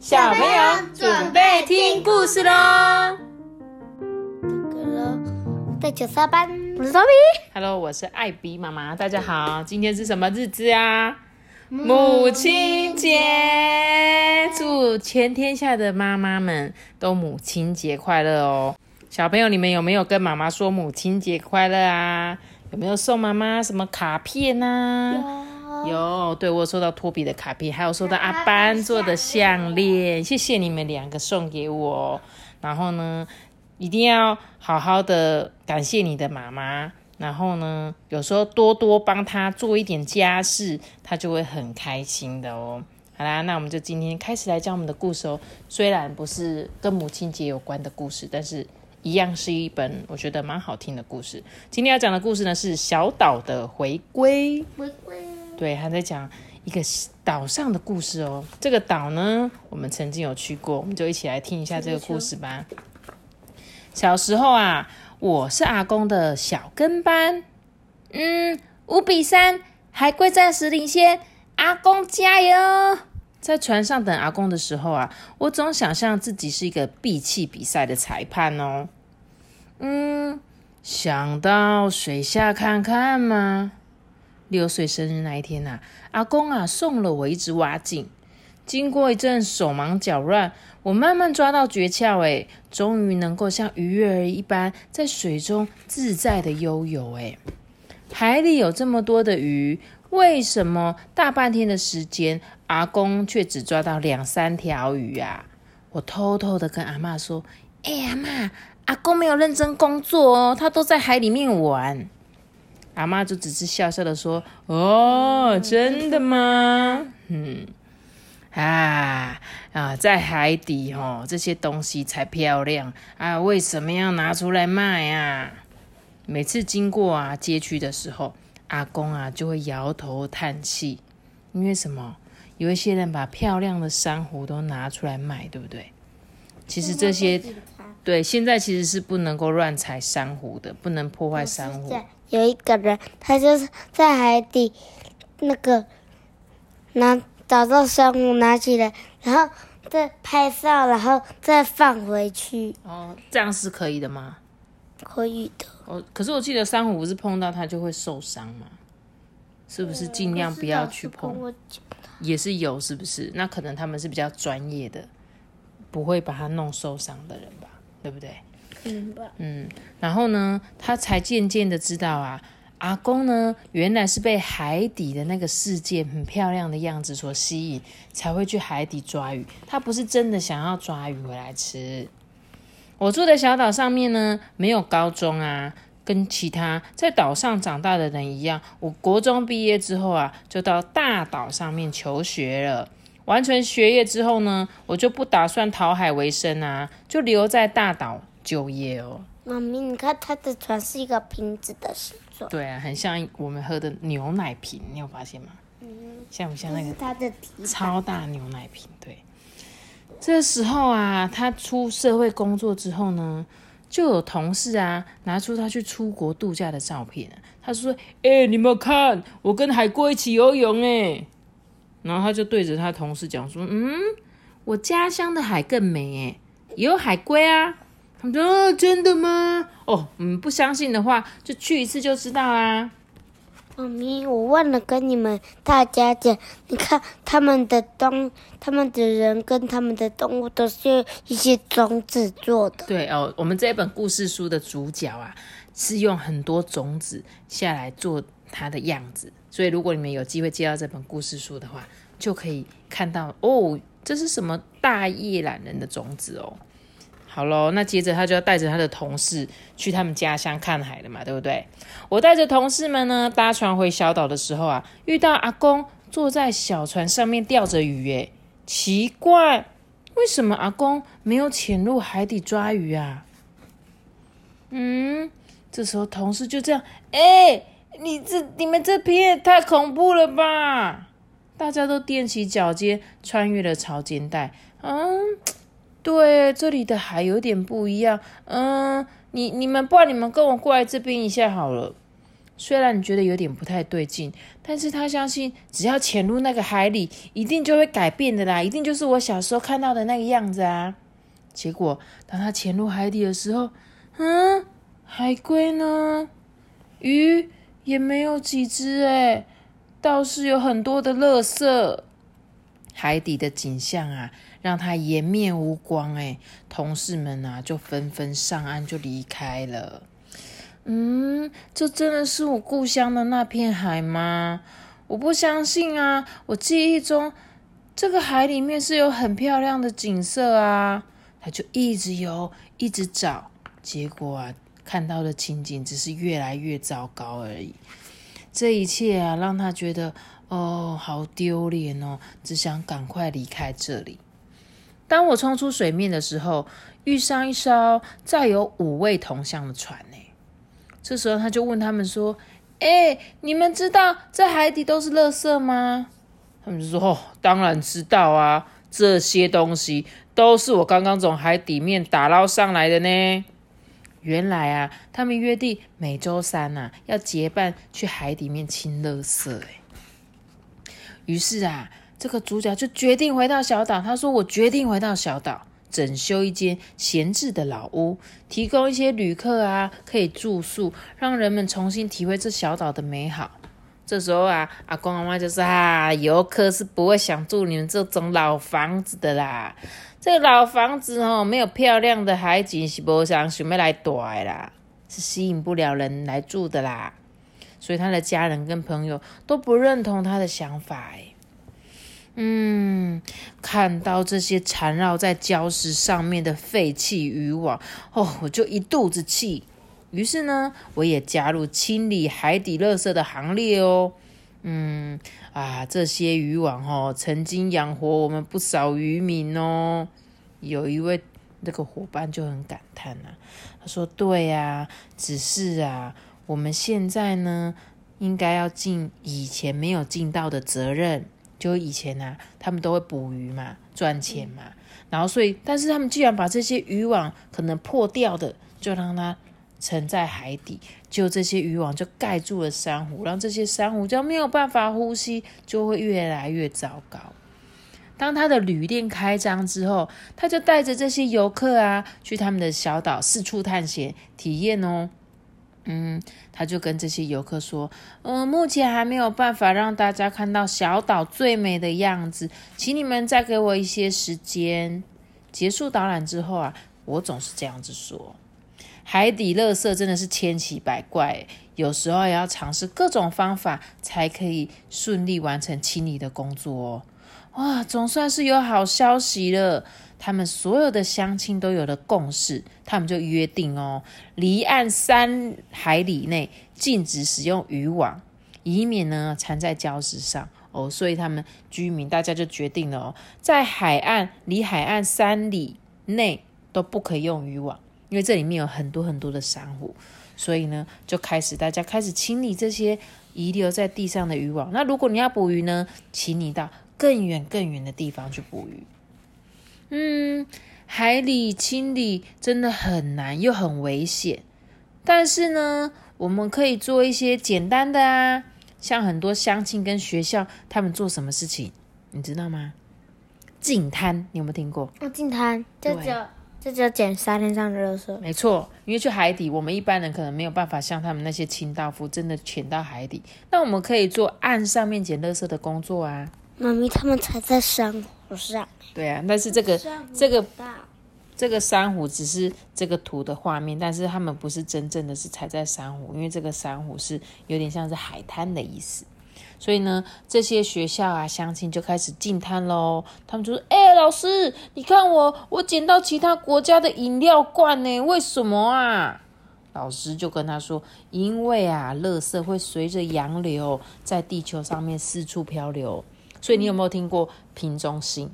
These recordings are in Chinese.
小朋友准备听故事喽！这个在九三班，我是 Tommy。Hello，我是艾比妈妈，大家好，今天是什么日子啊？母亲节，祝全天下的妈妈们都母亲节快乐哦！小朋友，你们有没有跟妈妈说母亲节快乐啊？有没有送妈妈什么卡片呢、有，对我有收到托比的卡片，还有收到阿班做的项链，谢谢你们两个送给我。然后呢，一定要好好的感谢你的妈妈。然后呢，有时候多多帮她做一点家事，她就会很开心的哦。好啦，那我们就今天开始来讲我们的故事哦。虽然不是跟母亲节有关的故事，但是一样是一本我觉得蛮好听的故事。今天要讲的故事呢是小岛的回归。回归对，他在讲一个岛上的故事哦。这个岛呢，我们曾经有去过，我们就一起来听一下这个故事吧。小时候啊，我是阿公的小跟班，嗯，五比三，海龟暂时领先，阿公加油！在船上等阿公的时候啊，我总想象自己是一个闭气比赛的裁判哦。嗯，想到水下看看嘛。六岁生日那一天呐、阿公啊送了我一只蛙镜。经过一阵手忙脚乱，我慢慢抓到诀窍，哎，终于能够像鱼儿一般在水中自在的悠游。哎，海里有这么多的鱼，为什么大半天的时间，阿公却只抓到两三条鱼啊？我偷偷的跟阿嬷说：“哎、阿妈，阿公没有认真工作哦，他都在海里面玩。”阿妈就只是笑笑的说：“哦，真的吗？嗯，啊啊，在海底哦，这些东西才漂亮啊！为什么要拿出来卖啊？每次经过啊街区的时候，阿公啊就会摇头叹气，因为什么？有一些人把漂亮的珊瑚都拿出来卖，对不对？其实这些对现在其实是不能够乱踩珊瑚的，不能破坏珊瑚。有一个人，他就是在海底那个拿找到珊瑚拿起来，然后再拍照，然后再放回去，哦，这样是可以的吗？可以的。哦，可是我记得珊瑚不是碰到它就会受伤吗？是不是尽量不要去碰？我也是有，是不是？那可能他们是比较专业的，不会把他弄受伤的人吧？对不对？嗯，然后呢，他才渐渐的知道啊，阿公呢原来是被海底的那个世界很漂亮的样子所吸引，才会去海底抓鱼。他不是真的想要抓鱼回来吃。我住的小岛上面呢，没有高中啊，跟其他在岛上长大的人一样，我国中毕业之后啊，就到大岛上面求学了。完成学业之后呢，我就不打算讨海为生啊，就留在大岛就业哦。妈咪，你看他的船是一个瓶子的形状，对啊，很像我们喝的牛奶瓶，你有发现吗？像不像那个这是它的。超大牛奶瓶？对。这时候啊，他出社会工作之后呢，就有同事啊拿出他去出国度假的照片。他说：“哎、你们看，我跟海龟一起游泳哎。”然后他就对着他同事讲说：“嗯，我家乡的海更美诶，也有海龟啊。”他们说：“哦，真的吗？哦，嗯，不相信的话，就去一次就知道啦。”妈咪，我忘了跟你们大家讲，你看他们的东，他们的人跟他们的动物都是用一些种子做的。对哦，我们这本故事书的主角啊，是用很多种子下来做他的样子，所以如果你们有机会接到这本故事书的话，就可以看到哦，这是什么大叶懒人的种子哦。好喽，那接着他就要带着他的同事去他们家乡看海了嘛，对不对？我带着同事们呢搭船回小岛的时候啊，遇到阿公坐在小船上面钓着鱼，诶，奇怪，为什么阿公没有潜入海底抓鱼啊？嗯，这时候同事就这样，哎、你这你们这篇也太恐怖了吧！大家都踮起脚尖，穿越了潮间带。嗯，对，这里的海有点不一样。嗯，你你们，不然你们跟我过来这边一下好了。虽然你觉得有点不太对劲，但是他相信只要潜入那个海里，一定就会改变的啦，一定就是我小时候看到的那个样子啊。结果当他潜入海底的时候，嗯，海龟呢？鱼也没有几只哎，倒是有很多的垃圾。海底的景象啊，让他颜面无光哎。同事们啊，就纷纷上岸就离开了。嗯，这真的是我故乡的那片海吗？我不相信啊！我记忆中这个海里面是有很漂亮的景色啊。他就一直游，一直找，结果啊，看到的情景只是越来越糟糕而已。这一切啊，让他觉得哦，好丢脸哦，只想赶快离开这里。当我冲出水面的时候，遇上一艘载有五位同乡的船呢。这时候他就问他们说：“哎，你们知道在海底都是垃圾吗？”他们就说：“哦，当然知道啊，这些东西。”都是我刚刚从海底面打捞上来的呢。原来啊，他们约定每周三呐要结伴去海底面清垃圾。哎，于是啊，这个主角就决定回到小岛。他说：“我决定回到小岛，整修一间闲置的老屋，提供一些旅客啊可以住宿，让人们重新体会这小岛的美好。”这时候啊，阿公阿妈就说：“啊，游客是不会想住你们这种老房子的啦。”这个老房子哦，没有漂亮的海景，是不想想要来住啦，是吸引不了人来住的啦。所以他的家人跟朋友都不认同他的想法。哎，嗯，看到这些缠绕在礁石上面的废弃渔网，哦，我就一肚子气。于是呢，我也加入清理海底垃圾的行列哦。嗯啊，这些渔网哦，曾经养活我们不少渔民哦。有一位那个伙伴就很感叹呐，他说：“对呀，只是啊，我们现在呢，应该要尽以前没有尽到的责任。就以前呐，他们都会捕鱼嘛，赚钱嘛，然后所以，但是他们既然把这些渔网可能破掉的，就让它。”沉在海底，就这些渔网就盖住了珊瑚，让这些珊瑚就没有办法呼吸，就会越来越糟糕。当他的旅店开张之后，他就带着这些游客啊，去他们的小岛四处探险体验哦。嗯，他就跟这些游客说：“嗯，目前还没有办法让大家看到小岛最美的样子，请你们再给我一些时间。”结束导览之后啊，我总是这样子说。海底垃圾真的是千奇百怪，有时候也要尝试各种方法，才可以顺利完成清理的工作哦。哇，总算是有好消息了！他们所有的乡亲都有了共识，他们就约定哦，离岸三海里内禁止使用渔网，以免呢缠在礁石上哦。所以他们居民大家就决定了哦，在海岸离海岸三里内都不可以用渔网。因为这里面有很多很多的珊瑚，所以呢，就开始大家开始清理这些遗留在地上的渔网。那如果你要捕鱼呢，请你到更远更远的地方去捕鱼。嗯，海里清理真的很难又很危险，但是呢，我们可以做一些简单的啊，像很多乡亲跟学校他们做什么事情，你知道吗？净滩，你有没有听过？哦，净滩，这叫。这就捡沙滩上的垃圾。没错，因为去海底，我们一般人可能没有办法像他们那些清道夫真的潜到海底。那我们可以做岸上面捡垃圾的工作啊。妈咪，他们踩在珊瑚上。对啊，但是这个这个这个珊瑚只是这个图的画面，但是他们不是真正的是踩在珊瑚，因为这个珊瑚是有点像是海滩的意思。所以呢，这些学校啊，乡亲就开始进滩喽。他们就说：“哎，老师，你看我，我捡到其他国家的饮料罐呢，为什么啊？”老师就跟他说：“因为啊，垃圾会随着洋流在地球上面四处漂流。所以你有没有听过瓶中信？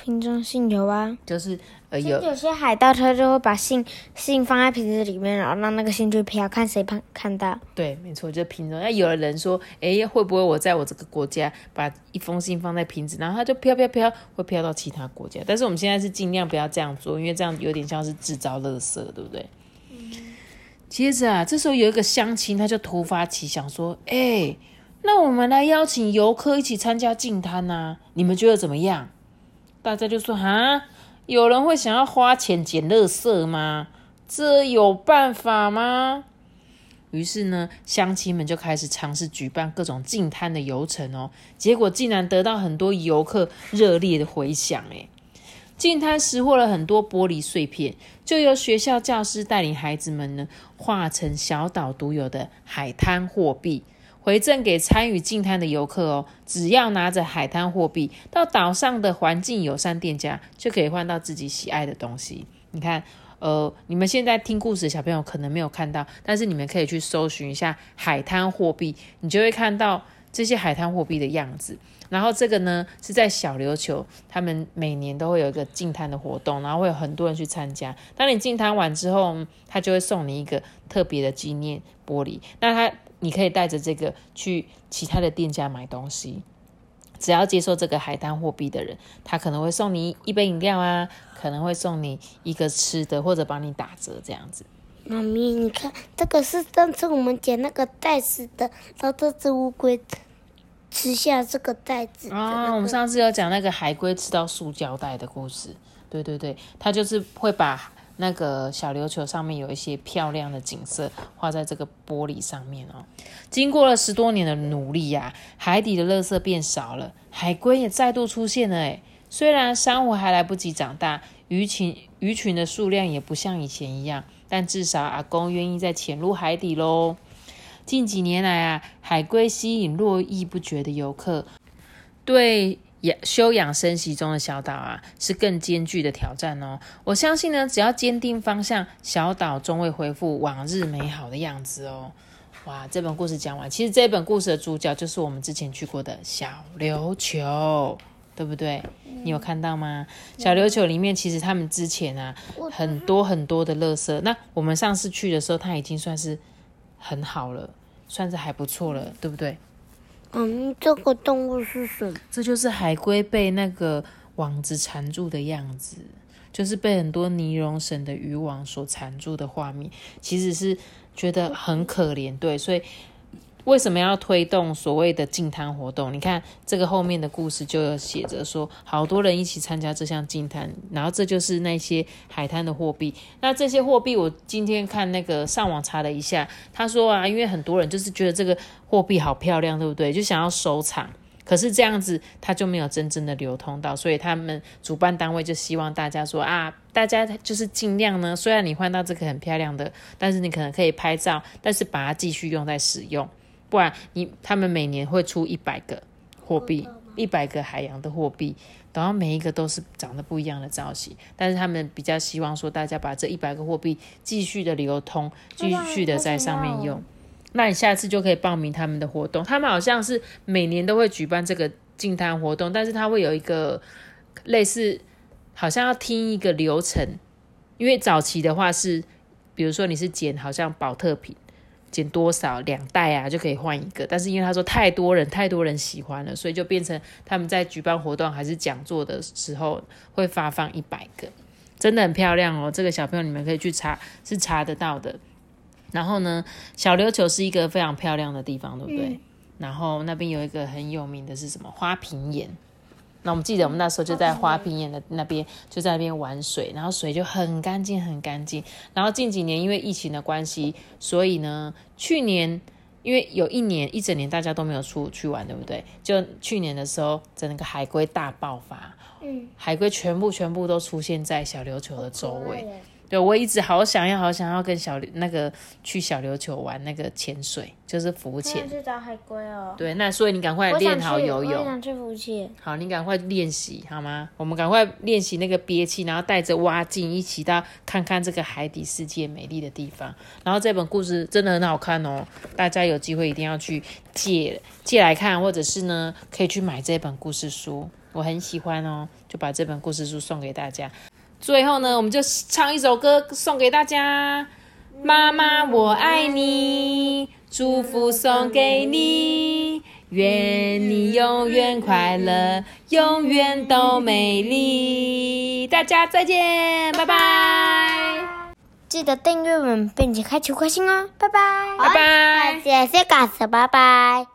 瓶中信有啊，就是呃有有些海盗他就会把信信放在瓶子里面，然后让那个信去飘，看谁看看到。对，没错，就瓶中。那有的人说，哎，会不会我在我这个国家把一封信放在瓶子，然后它就飘飘飘，会飘到其他国家？但是我们现在是尽量不要这样做，因为这样有点像是制造垃圾，对不对？嗯接着啊，这时候有一个乡亲，他就突发奇想说：“哎，那我们来邀请游客一起参加净滩呐，你们觉得怎么样？”大家就说：“啊，有人会想要花钱捡垃圾吗？这有办法吗？”于是呢，乡亲们就开始尝试举办各种净滩的游程哦，结果竟然得到很多游客热烈的回响，诶净滩拾获了很多玻璃碎片，就由学校教师带领孩子们呢，化成小岛独有的海滩货币，回赠给参与净滩的游客哦。只要拿着海滩货币到岛上的环境友善店家，就可以换到自己喜爱的东西。你看，呃，你们现在听故事的小朋友可能没有看到，但是你们可以去搜寻一下海滩货币，你就会看到这些海滩货币的样子。然后这个呢是在小琉球，他们每年都会有一个净滩的活动，然后会有很多人去参加。当你净滩完之后，他就会送你一个特别的纪念玻璃。那他你可以带着这个去其他的店家买东西，只要接受这个海滩货币的人，他可能会送你一杯饮料啊，可能会送你一个吃的，或者帮你打折这样子。妈咪，你看这个是上次我们捡那个袋子的，然后这只乌龟。吃下这个袋子啊！我们上次有讲那个海龟吃到塑胶袋的故事。对对对，它就是会把那个小琉球上面有一些漂亮的景色画在这个玻璃上面哦。经过了十多年的努力呀，海底的垃圾变少了，海龟也再度出现了。诶虽然珊瑚还来不及长大，鱼群鱼群的数量也不像以前一样，但至少阿公愿意再潜入海底喽。近几年来啊，海龟吸引络绎不绝的游客，对养休养生息中的小岛啊，是更艰巨的挑战哦。我相信呢，只要坚定方向，小岛终会恢复往日美好的样子哦。哇，这本故事讲完，其实这本故事的主角就是我们之前去过的小琉球，对不对？你有看到吗？小琉球里面其实他们之前啊，很多很多的垃圾。那我们上次去的时候，它已经算是很好了。算是还不错了，对不对？嗯，这个动物是什么？这就是海龟被那个网子缠住的样子，就是被很多尼龙绳的渔网所缠住的画面，其实是觉得很可怜，对，所以。为什么要推动所谓的净滩活动？你看这个后面的故事就有写着说，好多人一起参加这项净滩，然后这就是那些海滩的货币。那这些货币，我今天看那个上网查了一下，他说啊，因为很多人就是觉得这个货币好漂亮，对不对？就想要收藏，可是这样子它就没有真正的流通到，所以他们主办单位就希望大家说啊，大家就是尽量呢，虽然你换到这个很漂亮的，但是你可能可以拍照，但是把它继续用在使用。不然，你他们每年会出一百个货币，一百个海洋的货币，然后每一个都是长得不一样的造型。但是他们比较希望说，大家把这一百个货币继续的流通，继续的在上面用。那你下次就可以报名他们的活动。他们好像是每年都会举办这个净滩活动，但是他会有一个类似，好像要听一个流程。因为早期的话是，比如说你是捡好像保特瓶。减多少两袋啊就可以换一个，但是因为他说太多人太多人喜欢了，所以就变成他们在举办活动还是讲座的时候会发放一百个，真的很漂亮哦。这个小朋友你们可以去查，是查得到的。然后呢，小琉球是一个非常漂亮的地方，对不对？然后那边有一个很有名的是什么花瓶岩。那我们记得，我们那时候就在花瓶岩的那边，就在那边玩水，然后水就很干净，很干净。然后近几年因为疫情的关系，所以呢，去年因为有一年一整年大家都没有出去玩，对不对？就去年的时候，整个海龟大爆发，嗯，海龟全部全部都出现在小琉球的周围。对，我一直好想要，好想要跟小那个去小琉球玩那个潜水，就是浮潜。去找海龟哦。对，那所以你赶快练好游泳。我想去浮潜。好，你赶快练习好吗？我们赶快练习那个憋气，然后带着蛙镜一起到看看这个海底世界美丽的地方。然后这本故事真的很好看哦，大家有机会一定要去借借来看，或者是呢可以去买这本故事书，我很喜欢哦，就把这本故事书送给大家。最后呢，我们就唱一首歌送给大家。妈妈，我爱你，祝福送给你，愿你永远快乐，永远都美丽。大家再见，拜拜。记得订阅我们，并且开启开心哦，拜拜，拜拜。谢谢告诉，拜拜。